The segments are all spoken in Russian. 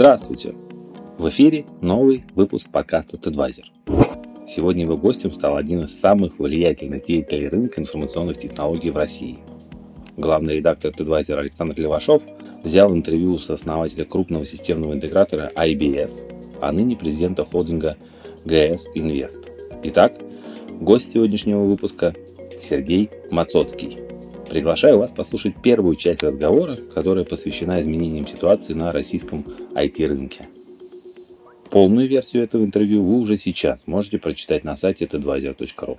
Здравствуйте! В эфире новый выпуск подкаста TechAdvisor. Сегодня его гостем стал один из самых влиятельных деятелей рынка информационных технологий в России. Главный редактор TechAdvisor Александр Левашов взял интервью с основателя крупного системного интегратора IBS, а ныне президента холдинга GS Invest. Итак, гость сегодняшнего выпуска Сергей Мацоцкий. Приглашаю вас послушать первую часть разговора, которая посвящена изменениям ситуации на российском IT-рынке. Полную версию этого интервью вы уже сейчас можете прочитать на сайте tadvisor.ru.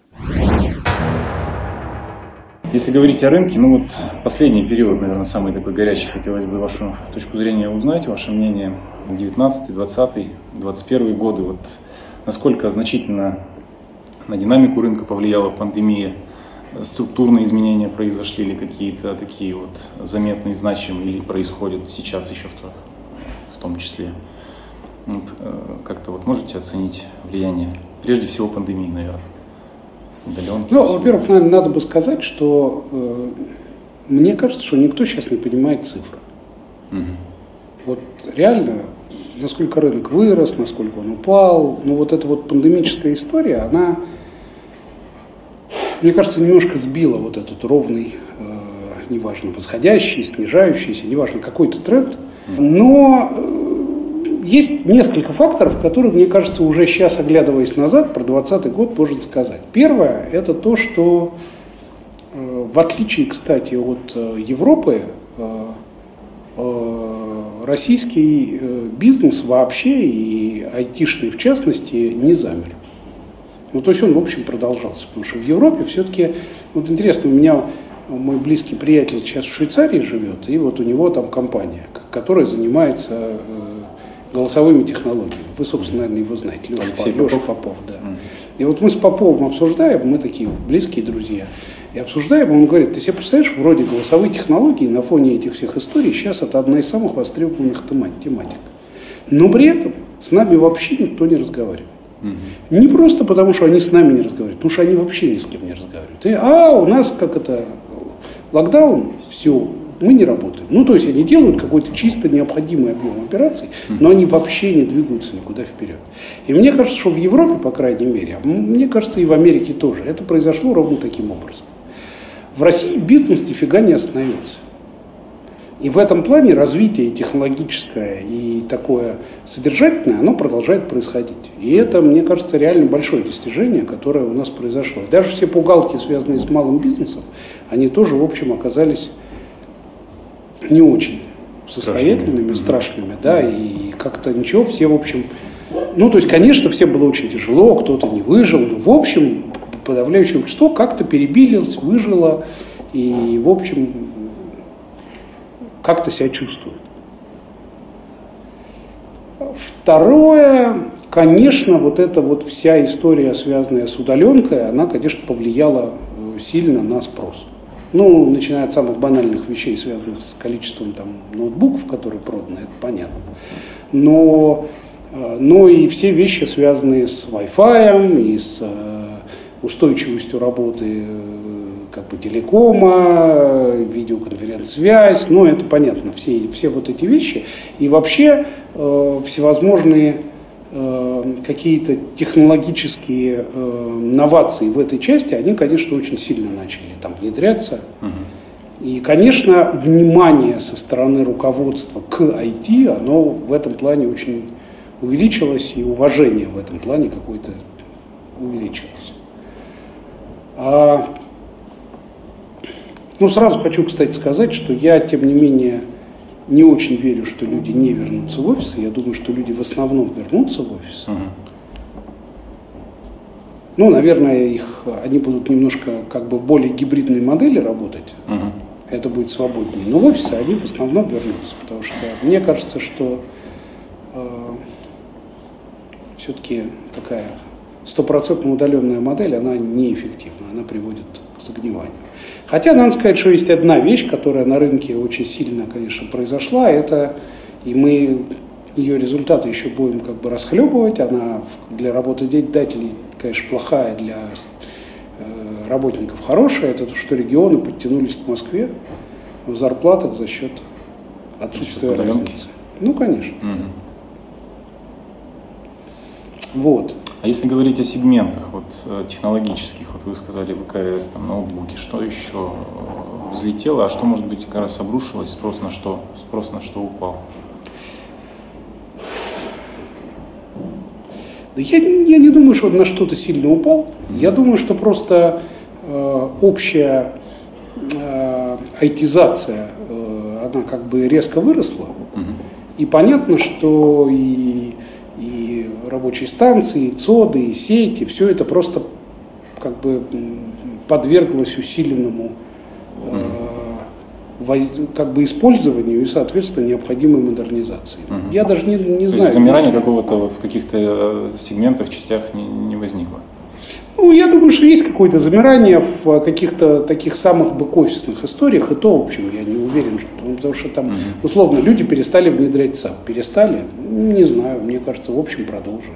Если говорить о рынке, ну вот последний период, наверное, самый такой горячий, хотелось бы вашу точку зрения узнать, ваше мнение, 19, 20, 21 годы, вот насколько значительно на динамику рынка повлияла пандемия, структурные изменения произошли или какие-то такие вот заметные, значимые, или происходят сейчас еще в, то, в том числе. Вот, э, как-то вот можете оценить влияние, прежде всего пандемии, наверное, удаленки? Ну, во-первых, наверное, надо бы сказать, что э, мне кажется, что никто сейчас не понимает цифры. Угу. Вот реально, насколько рынок вырос, насколько он упал, ну вот эта вот пандемическая история, она мне кажется, немножко сбила вот этот ровный, э, неважно, восходящий, снижающийся, неважно, какой-то тренд. Но э, есть несколько факторов, которые, мне кажется, уже сейчас, оглядываясь назад, про 2020 год можно сказать. Первое – это то, что э, в отличие, кстати, от э, Европы, э, э, российский бизнес вообще и айтишный в частности не замер. Ну, то есть он, в общем, продолжался. Потому что в Европе все-таки, вот интересно, у меня мой близкий приятель сейчас в Швейцарии живет, и вот у него там компания, которая занимается э, голосовыми технологиями. Вы, собственно, наверное, его знаете, Леша, Алексей Леша Попов. Попов да. Mm. И вот мы с Поповым обсуждаем, мы такие близкие друзья, и обсуждаем, он говорит, ты себе представляешь, вроде голосовые технологии на фоне этих всех историй сейчас это одна из самых востребованных тематик. Но при этом с нами вообще никто не разговаривает. Угу. Не просто потому, что они с нами не разговаривают, потому что они вообще ни с кем не разговаривают. И, а, у нас как это, локдаун, все, мы не работаем. Ну, то есть они делают какой-то чисто необходимый объем операций, но они вообще не двигаются никуда вперед. И мне кажется, что в Европе, по крайней мере, а мне кажется, и в Америке тоже, это произошло ровно таким образом. В России бизнес нифига не остановился. И в этом плане развитие технологическое и такое содержательное, оно продолжает происходить. И это, мне кажется, реально большое достижение, которое у нас произошло. И даже все пугалки, связанные с малым бизнесом, они тоже, в общем, оказались не очень состоятельными, страшными, да, и как-то ничего, все, в общем, ну, то есть, конечно, всем было очень тяжело, кто-то не выжил, но, в общем, подавляющее большинство как-то перебилось, выжило, и, в общем, как-то себя чувствует. Второе, конечно, вот эта вот вся история, связанная с удаленкой, она, конечно, повлияла э, сильно на спрос. Ну, начиная от самых банальных вещей, связанных с количеством там, ноутбуков, которые проданы, это понятно. Но, э, но и все вещи, связанные с Wi-Fi и с э, устойчивостью работы как бы телекома, видеоконференц-связь, ну это понятно, все, все вот эти вещи. И вообще э, всевозможные э, какие-то технологические э, новации в этой части, они, конечно, очень сильно начали там внедряться. И, конечно, внимание со стороны руководства к IT, оно в этом плане очень увеличилось, и уважение в этом плане какое-то увеличилось. А ну, сразу хочу, кстати, сказать, что я, тем не менее, не очень верю, что люди не вернутся в офисы. Я думаю, что люди в основном вернутся в офис. Uh-huh. Ну, наверное, их, они будут немножко как бы более гибридной модели работать. Uh-huh. Это будет свободнее. Но в офисы они в основном вернутся. Потому что мне кажется, что э, все-таки такая стопроцентно удаленная модель, она неэффективна. Она приводит загниванию. Хотя надо сказать, что есть одна вещь, которая на рынке очень сильно, конечно, произошла, это и мы ее результаты еще будем как бы расхлебывать, она для работодателей, конечно, плохая, для э, работников хорошая, это то, что регионы подтянулись к Москве в зарплатах за счет отсутствия разницы. Ну, конечно. Угу. Вот. А если говорить о сегментах вот, э, технологических, вот вы сказали ВКС, там, ноутбуки, что еще э, взлетело, а что, может быть, как раз обрушилось, спрос на что, спрос на что упал? Да я, я не думаю, что на что-то сильно упал. Я думаю, что просто э, общая э, айтизация, э, она как бы резко выросла. И понятно, что и рабочие станции, и ЦОДы, и сети, все это просто как бы подверглось усиленному э, воз, как бы использованию и, соответственно, необходимой модернизации. Мгм. Я даже не, не То знаю. есть замирания что- какого-то вот в каких-то э, сегментах, частях не, не возникло? Ну, я думаю, что есть какое-то замирание в каких-то таких самых бэк-офисных историях, и то, в общем, я не уверен, что, ну, потому что там, условно, люди перестали внедрять SAP. Перестали? Не знаю, мне кажется, в общем, продолжили.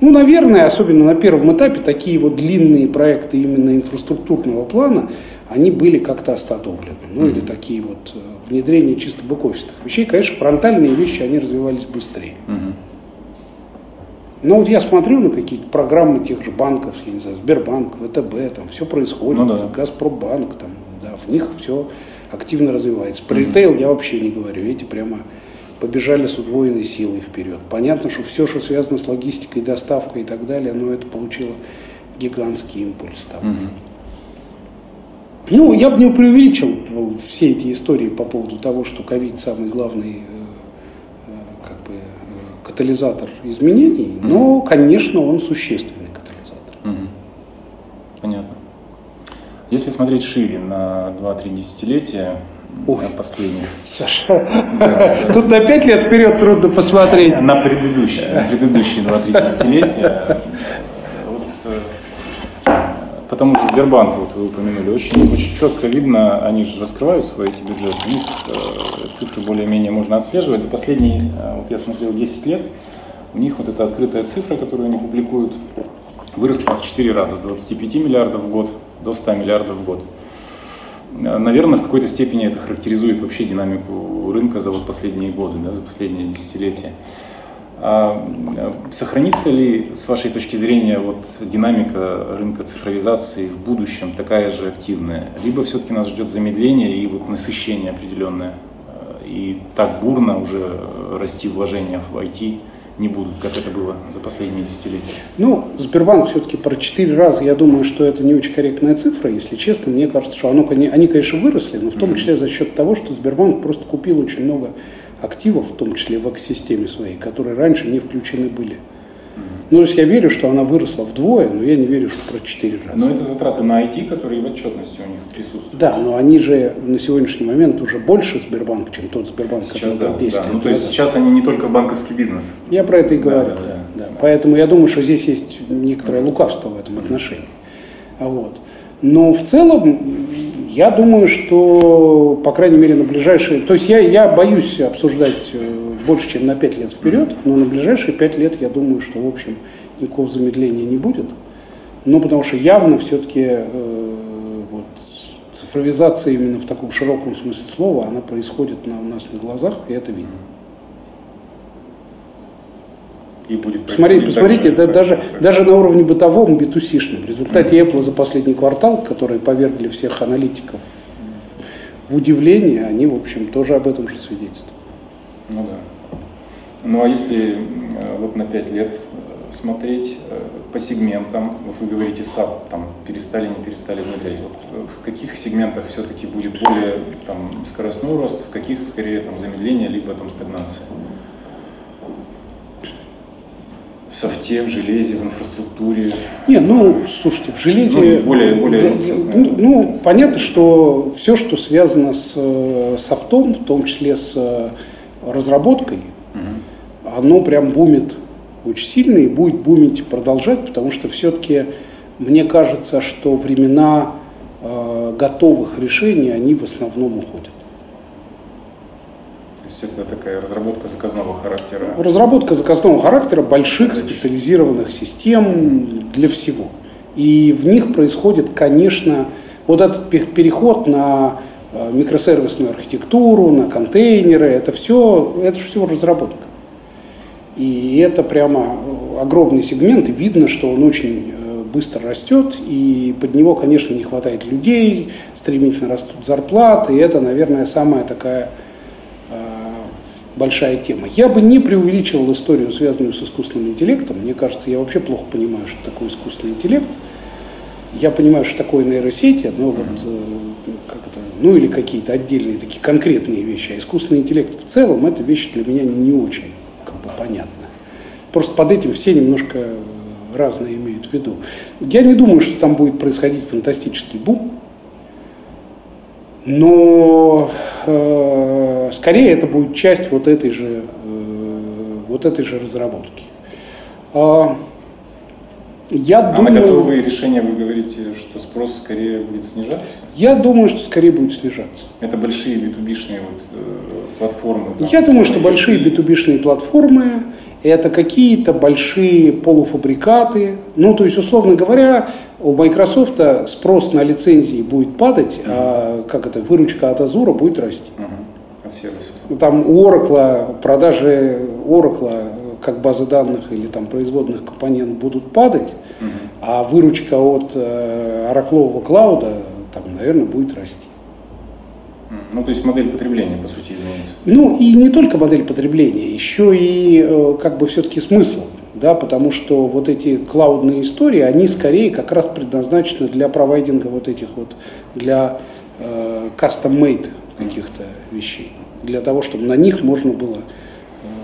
Ну, наверное, особенно на первом этапе, такие вот длинные проекты именно инфраструктурного плана, они были как-то остановлены. Ну, или такие вот э, внедрения чисто бэк-офисных вещей. Конечно, фронтальные вещи, они развивались быстрее. Но вот я смотрю на какие-то программы тех же банков, я не знаю, Сбербанк, ВТБ, там все происходит, Ну да. Газпромбанк, там, да, в них все активно развивается. Про ритейл я вообще не говорю, эти прямо побежали с удвоенной силой вперед. Понятно, что все, что связано с логистикой, доставкой и так далее, но это получило гигантский импульс. Там. Мгм. Ну, я бы не преувеличил все эти истории по поводу того, что ковид самый главный э, катализатор изменений, но, конечно, он существенный катализатор. Мгм. Понятно. Если смотреть шире на 2-3 десятилетия Ой. на последних, Саша, тут на пять лет вперед трудно посмотреть. на предыдущие, на предыдущие 2-3 десятилетия, вот, э, потому что Сбербанк, вот вы упомянули, очень, очень четко видно, они же раскрывают свои эти бюджеты, у них э, цифры более-менее можно отслеживать. За последние, э, вот я смотрел 10 лет, у них вот эта открытая цифра, которую они публикуют, выросла в 4 раза, с 25 миллиардов в год до 100 миллиардов в год. Э, Наверное, в какой-то степени это характеризует вообще динамику рынка за вот последние годы, да, за последние десятилетия. А э, сохранится ли, с вашей точки зрения, вот динамика рынка цифровизации в будущем такая же активная? Либо все-таки нас ждет замедление и вот насыщение определенное, э, и так бурно уже э, расти вложения в IT не будут, как это было за последние десятилетия? Ну, Сбербанк все-таки про 4 раза, я думаю, что это не очень корректная цифра, если честно. Мне кажется, что оно, они, они, конечно, выросли, но в том числе за счет того, что Сбербанк просто купил очень много активов, в том числе в экосистеме своей, которые раньше не включены были. Ну, то есть я верю, что она выросла вдвое, но я не верю, что про 4 раза. Но это затраты на IT, которые в отчетности у них присутствуют. Да, но они же на сегодняшний момент уже больше Сбербанк, чем тот Сбербанк, Сейчас, который да, был 10 да. лет Ну, то есть назад. сейчас они не только банковский бизнес. Я про это и Да, говорю, да, да, да. да. Поэтому я думаю, что здесь есть некоторое лукавство в этом отношении. А Вот. Но в целом, я думаю, что, по крайней мере, на ближайшие... То есть я, я боюсь обсуждать э, больше, чем на 5 лет вперед, но на ближайшие 5 лет я думаю, что, в общем, никакого замедления не будет. Ну, потому что явно все-таки вот, цифровизация именно в таком широком смысле слова, она происходит на, у нас на глазах, и это видно. И будет Посмотрите, происходить посмотрите, да, же, даже, даже на уровне бытовом, B2C-шном. В результате Apple за последний квартал, которые повергли всех аналитиков в удивление, они, в общем, тоже об этом же свидетельствуют. Ну да. Ну а если э, вот на 5 лет э, смотреть э, по сегментам, вот вы говорите SAP, там перестали, не перестали внедрять, вот в каких сегментах все-таки будет более там, скоростной рост, в каких скорее там замедление, либо там стагнация? Софте, в железе, в инфраструктуре. Не, ну, слушайте, в железе... Ну, более- более, ну, ну, понятно, что все, что связано с э, софтом, в том числе с э, разработкой, оно прям бумит очень сильно и будет бумить продолжать, потому что все-таки мне кажется, что времена э, готовых решений, они в основном уходят. Это такая разработка заказного характера. Разработка заказного характера больших специализированных систем для всего. И в них происходит, конечно, вот этот пе- переход на э, микросервисную архитектуру, на контейнеры, это все, это все разработка. И это прямо огромный сегмент, и видно, что он очень э, быстро растет, и под него, конечно, не хватает людей, стремительно растут зарплаты, и это, наверное, самая такая э, большая тема. Я бы не преувеличивал историю, связанную с искусственным интеллектом. Мне кажется, я вообще плохо понимаю, что такое искусственный интеллект. Я понимаю, что такое нейросети, но вот э, как это, ну или какие-то отдельные такие конкретные вещи. А искусственный интеллект в целом это вещи для меня не очень как бы, понятны. Просто под этим все немножко разное имеют в виду. Я не думаю, что там будет происходить фантастический бум, но э, скорее это будет часть вот этой же, э, вот этой же разработки. А, я а думаю, на готовые решения вы говорите, что спрос скорее будет снижаться? Я думаю, что скорее будет снижаться. Это большие B2B-шные вот, э, платформы? Там, я думаю, что большие B2B-шные платформы это какие-то большие полуфабрикаты. Ну, то есть, условно говоря, у Microsoft спрос на лицензии будет падать, mm-hmm. а как это, выручка от Azure будет расти. Mm-hmm. Сервисов. Там у Oracle, продажи Oracle как базы данных или там производных компонент будут падать, угу. а выручка от э, ораклового клауда там, наверное, будет расти. Ну, то есть модель потребления, по сути, изменится. Ну, и не только модель потребления, еще и э, как бы все-таки смысл. Да, потому что вот эти клаудные истории, они скорее как раз предназначены для провайдинга вот этих вот, для э, custom-made каких-то вещей. Для того, чтобы на них можно было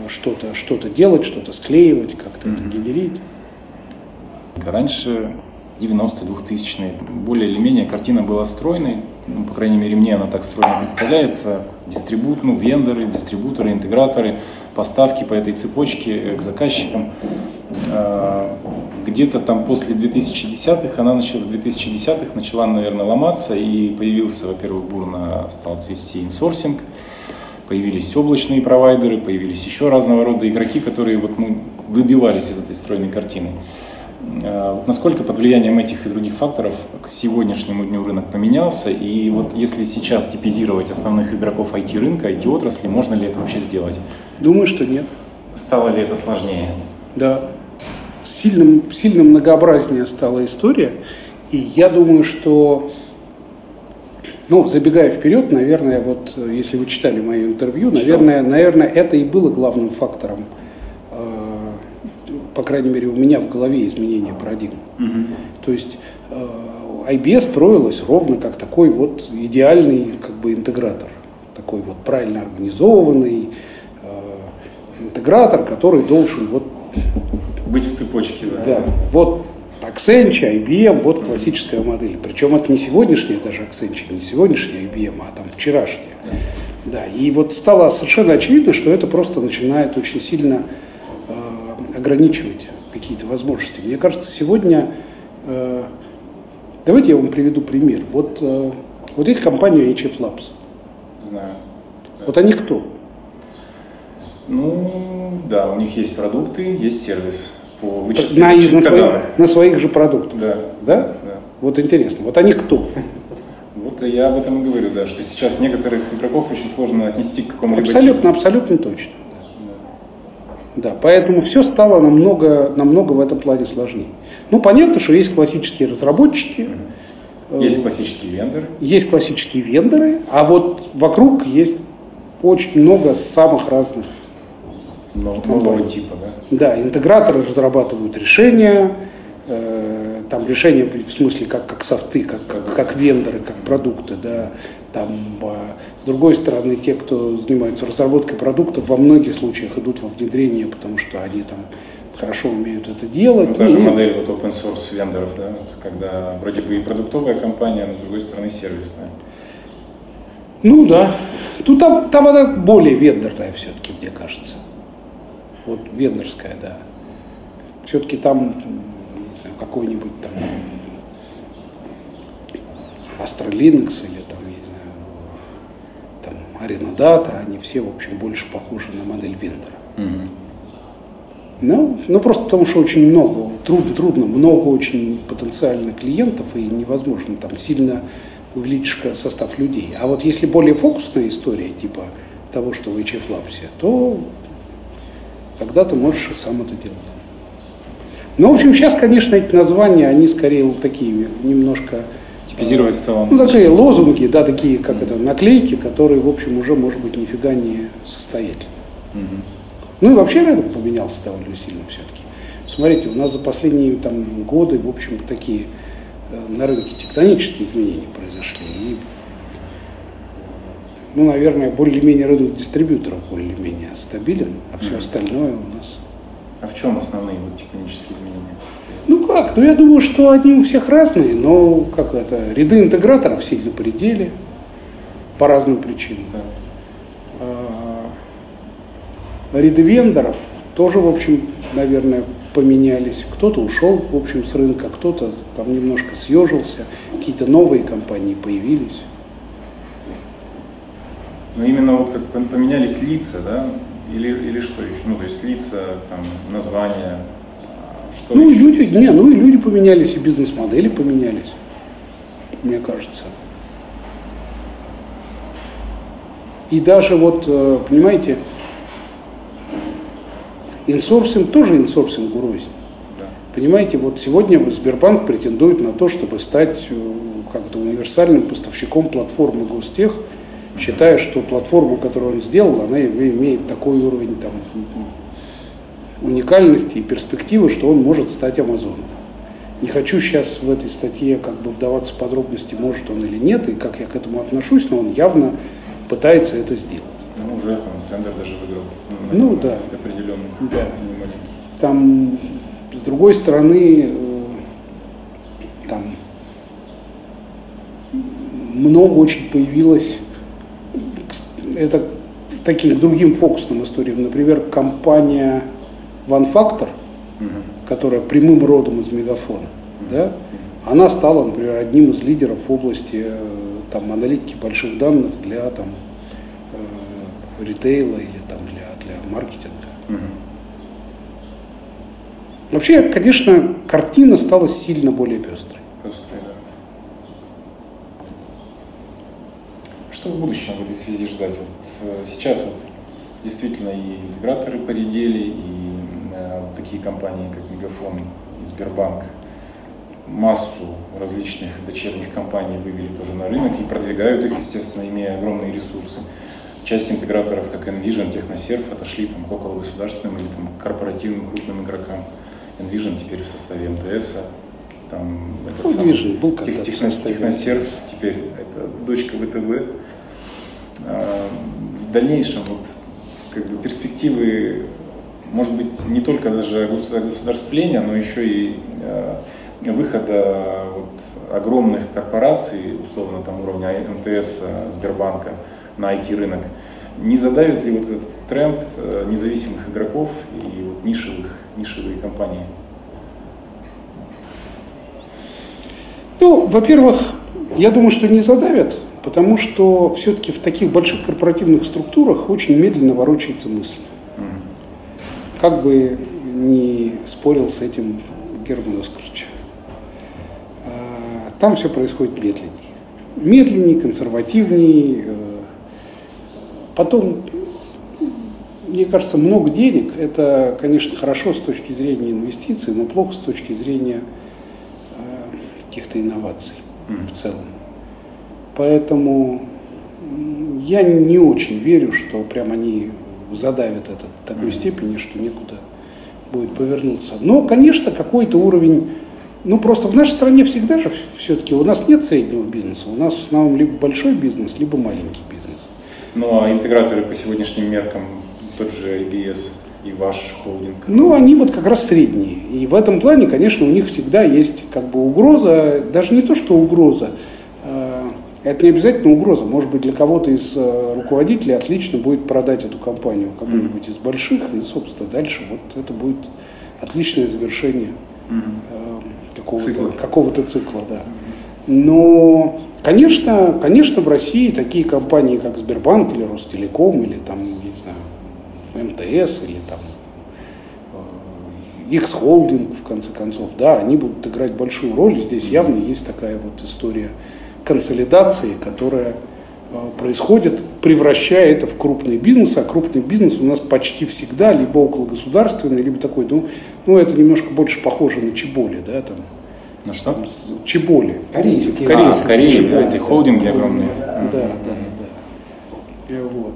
что-то что делать, что-то склеивать, как-то mm-hmm. это генерить. Раньше 90-2000-е более или менее картина была стройной, ну, по крайней мере мне она так стройно представляется, дистрибут, ну, вендоры, дистрибуторы, интеграторы, поставки по этой цепочке к заказчикам. А, где-то там после 2010-х, она начала, в 2010-х начала, наверное, ломаться, и появился, во-первых, бурно стал цвести инсорсинг, появились облачные провайдеры, появились еще разного рода игроки, которые вот, ну, выбивались из этой стройной картины. Вот насколько под влиянием этих и других факторов к сегодняшнему дню рынок поменялся, и вот если сейчас типизировать основных игроков IT-рынка, IT-отрасли, можно ли это вообще сделать? Думаю, что нет. Стало ли это сложнее? Да. Сильно, сильно многообразнее стала история, и я думаю, что ну, забегая вперед, наверное, вот если вы читали мое интервью, наверное, наверное, это и было главным фактором, э, по крайней мере, у меня в голове изменения парадигмы. Угу. То есть э, IBS строилась ровно как такой вот идеальный как бы интегратор, такой вот правильно организованный э, интегратор, который должен вот быть в цепочке, да. Да, вот Accenture, IBM, вот классическая модель. Причем это не сегодняшняя даже Accenture, не сегодняшняя IBM, а там вчерашняя. Да, и вот стало совершенно очевидно, что это просто начинает очень сильно э, ограничивать какие-то возможности. Мне кажется, сегодня, э, давайте я вам приведу пример. Вот, э, вот есть компания HF Labs. Знаю. Вот они кто? Ну, да, у них есть продукты, есть сервис по вычислению на, на, своих, на своих же продуктах. Да. да. Да? Вот интересно. Вот они кто? Вот я об этом и говорю, да, что сейчас некоторых игроков очень сложно отнести к какому-либо... Абсолютно, абсолютно точно. Да, поэтому все стало намного, намного в этом плане сложнее. Ну, понятно, что есть классические разработчики. Есть классические вендоры. Есть классические вендоры, а вот вокруг есть очень много самых разных нового типа, да? Да, интеграторы разрабатывают решения, э, там решения в смысле как, как софты, как, как, как вендоры, как продукты, да, там, э, с другой стороны, те, кто занимаются разработкой продуктов, во многих случаях идут во внедрение, потому что они там хорошо умеют это делать. Ну, та же модель вот open source вендоров, да, вот, когда вроде бы и продуктовая компания, но с другой стороны сервисная. Ну да. Тут там, там она более вендорная все-таки, мне кажется вот вендорская, да. Все-таки там какой-нибудь там Linux или там, я не знаю, там Data, они все, в общем, больше похожи на модель вендора. Угу. Ну, ну, просто потому что очень много, трудно, трудно, много очень потенциальных клиентов, и невозможно там сильно увеличить состав людей. А вот если более фокусная история, типа того, что в HF Labs, то тогда ты можешь и сам это делать. Ну, в общем, сейчас, конечно, эти названия, они скорее такие немножко... Типизировать стало. Ну, такие лозунги, да, такие, как это, наклейки, которые, в общем, уже, может быть, нифига не состоятельны. Мгм. Ну и вообще рынок поменялся довольно сильно все-таки. Смотрите, у нас за последние там, годы, в общем, такие э, на рынке тектонические изменения произошли. И, в- ну, наверное, более-менее рынок дистрибьюторов более-менее стабилен, а все остальное у нас А в чем основные вот тектонические изменения? Ну как? Ну я думаю, что они у всех разные, но как это, ряды интеграторов сильно поредели по разным причинам. Да. А, Ряды вендоров тоже, в общем, наверное, поменялись. Кто-то ушел, в общем, с рынка, кто-то там немножко съежился, какие-то новые компании появились. Но именно вот как пом- поменялись лица, да? Или, или что еще? Ну, то есть лица, там, названия. Что Ну еще? люди, не, ну и люди поменялись, и бизнес-модели поменялись, мне кажется. И даже вот, э, понимаете, инсорсинг тоже инсорсинг рознь. Да. Понимаете, вот сегодня Сбербанк претендует на то, чтобы стать э, как-то универсальным поставщиком платформы Гостех, считая, что платформу, которую он сделал, она имеет такой уровень там, уникальности и перспективы, что он может стать Амазоном. Не хочу сейчас в этой статье как бы вдаваться в подробности, может он или нет, и как я к этому отношусь, но он явно пытается это сделать. Ну, уже там тендер даже выиграл. Ну, какой-то да. Определенный. Да. Там, с другой стороны, э, там много очень появилось, это таким другим фокусным историям. Например, компания OneFactor, Мгм. которая прямым родом из Мегафона, да, она стала, например, одним из лидеров в области э, там, аналитики больших данных для там, э, ритейла или там, для, для маркетинга. Вообще, конечно, картина стала сильно более пестрой. Пестрый, да. Что в будущем в этой связи ждать? Вот, сейчас вот действительно и интеграторы поредели, и э, вот такие компании, как Мегафон и Сбербанк, массу различных дочерних компаний вывели тоже на рынок и продвигают их, естественно, имея огромные ресурсы. Часть интеграторов, как Envision, Техносерв, отошли там, к около государственным или там, корпоративным крупным игрокам. Envision теперь в составе МТС. Там, этот Ну, самый был Тех- когда-то в Техно- составе Техносерв, МТС. теперь это дочка ВТБ. А, В дальнейшем вот, как бы, перспективы, может быть, не только даже гос- государствления, но еще и а, выхода вот, огромных корпораций, условно там уровня МТС, а, Сбербанка на IT-рынок, не задавит ли вот этот тренд независимых игроков и вот нишевых, нишевые компании? Ну, во-первых, я думаю, что не задавят, потому что все-таки в таких больших корпоративных структурах очень медленно ворочается мысль. Как бы не спорил с этим Герман Оскарович. А, Там все происходит медленнее. Медленнее, консервативнее. э, Потом, мне кажется, много денег – это, конечно, хорошо с точки зрения инвестиций, но плохо с точки зрения э, каких-то инноваций в целом. Поэтому я не очень верю, что прям они задавят это до такой степени, что некуда будет повернуться. Но, конечно, какой-то уровень, ну просто в нашей стране всегда же все-таки у нас нет среднего бизнеса, у нас в основном либо большой бизнес, либо маленький бизнес. Ну а интеграторы по сегодняшним меркам, тот же IBS и ваш холдинг. Ну, они вот как раз средние. И в этом плане, конечно, у них всегда есть как бы угроза, даже не то, что угроза, это не обязательно угроза. Может быть, для кого-то из э, руководителей отлично будет продать эту компанию кому-нибудь из больших, и, собственно, дальше вот это будет отличное завершение э, какого-то Цикла. какого-то цикла, да. Но, конечно, конечно, в России такие компании, как Сбербанк или Ростелеком, или там, не знаю, МТС, или там э, X-холдинг, в конце концов, да, они будут играть большую роль. Здесь явно есть такая вот история консолидации, которая происходит, превращая это в крупный бизнес, а крупный бизнес у нас почти всегда либо около государственный, либо такой, ну, ну это немножко больше похоже на Чеболи, да, там. На что? Там, Чеболи. Корейские. В а, Корее, да, эти холдинги огромные. Да, да, да. Вот.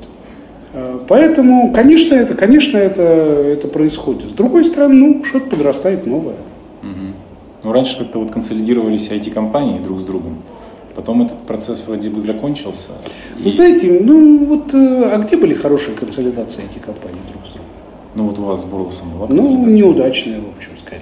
А, поэтому, конечно, это, конечно, это, это происходит. С другой стороны, ну, что-то подрастает новое. Угу. Ну, раньше как-то вот консолидировались IT-компании друг с другом. Потом этот процесс вроде бы закончился. Вы и... знаете, ну вот, э, а где были хорошие консолидации этих компаний друг с другом? Ну вот у вас с Бурлосом была Ну, неудачные, в общем, скорее.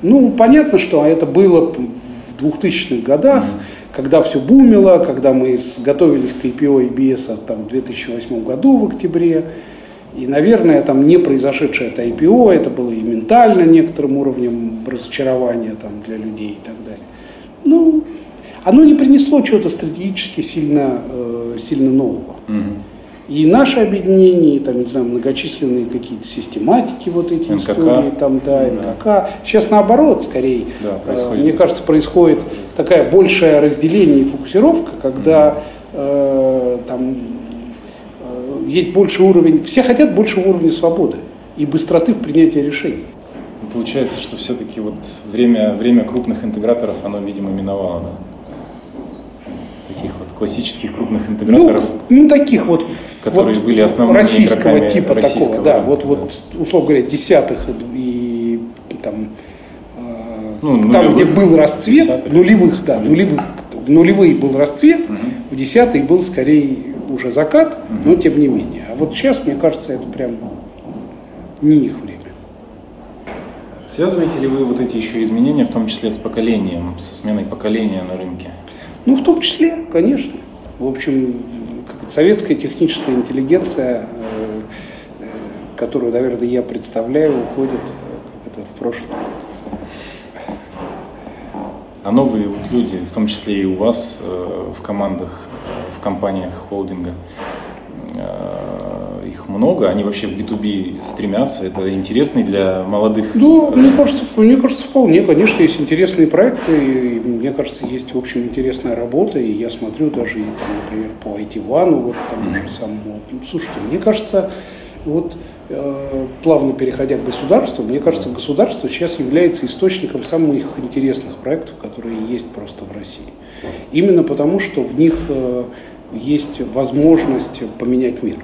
Ну, понятно, что это было в 2000-х годах, mm-hmm. когда все бумило, когда мы готовились к IPO EBS там, в 2008 году в октябре. И, наверное, там не произошедшее это IPO, это было и ментально некоторым уровнем разочарования там, для людей и так далее. Ну, оно не принесло чего-то стратегически сильно, э, сильно нового. Угу. И наше объединение, и, там, не знаю, многочисленные какие-то систематики, вот эти НКК. истории, там, да, НКК. Да. Сейчас наоборот, скорее, да, э, мне кажется, происходит такая большее разделение и фокусировка, когда э, там э, есть больше уровень, все хотят больше уровня свободы и быстроты в принятии решений. Ну, получается, что все-таки вот время, время крупных интеграторов, оно, видимо, миновало, да? Классических крупных ну, интеграторов. Ну, ну таких вот, которые вот были основными российского типа такого, да, вот, вот, условно говоря, десятых и там, э, ну, там, где был расцвет, десятых. нулевых, да, нулевых, нулевые был расцвет, угу. в десятых был скорее уже закат, угу. но тем не менее. А вот сейчас, мне кажется, это прям не их время. Связываете ли вы вот эти еще изменения, в том числе с поколением, со сменой поколения на рынке? Ну, в том числе, конечно. В общем, советская техническая интеллигенция, э, э, которую, наверное, я представляю, уходит э, это, в прошлое. А новые вот люди, в том числе и у вас в командах, в компаниях холдинга, их много, они вообще в B2B стремятся, это интересный для молодых. Да, мне кажется, мне кажется, вполне, конечно, есть интересные проекты, и мне кажется, есть, в общем, интересная работа, и я смотрю даже, и, там, например, по IT-вану, вот там mm-hmm. же самому. Слушайте, мне кажется, вот э, плавно переходя к государству, мне кажется, государство сейчас является источником самых интересных проектов, которые есть просто в России. Именно потому, что в них э, есть возможность поменять мир.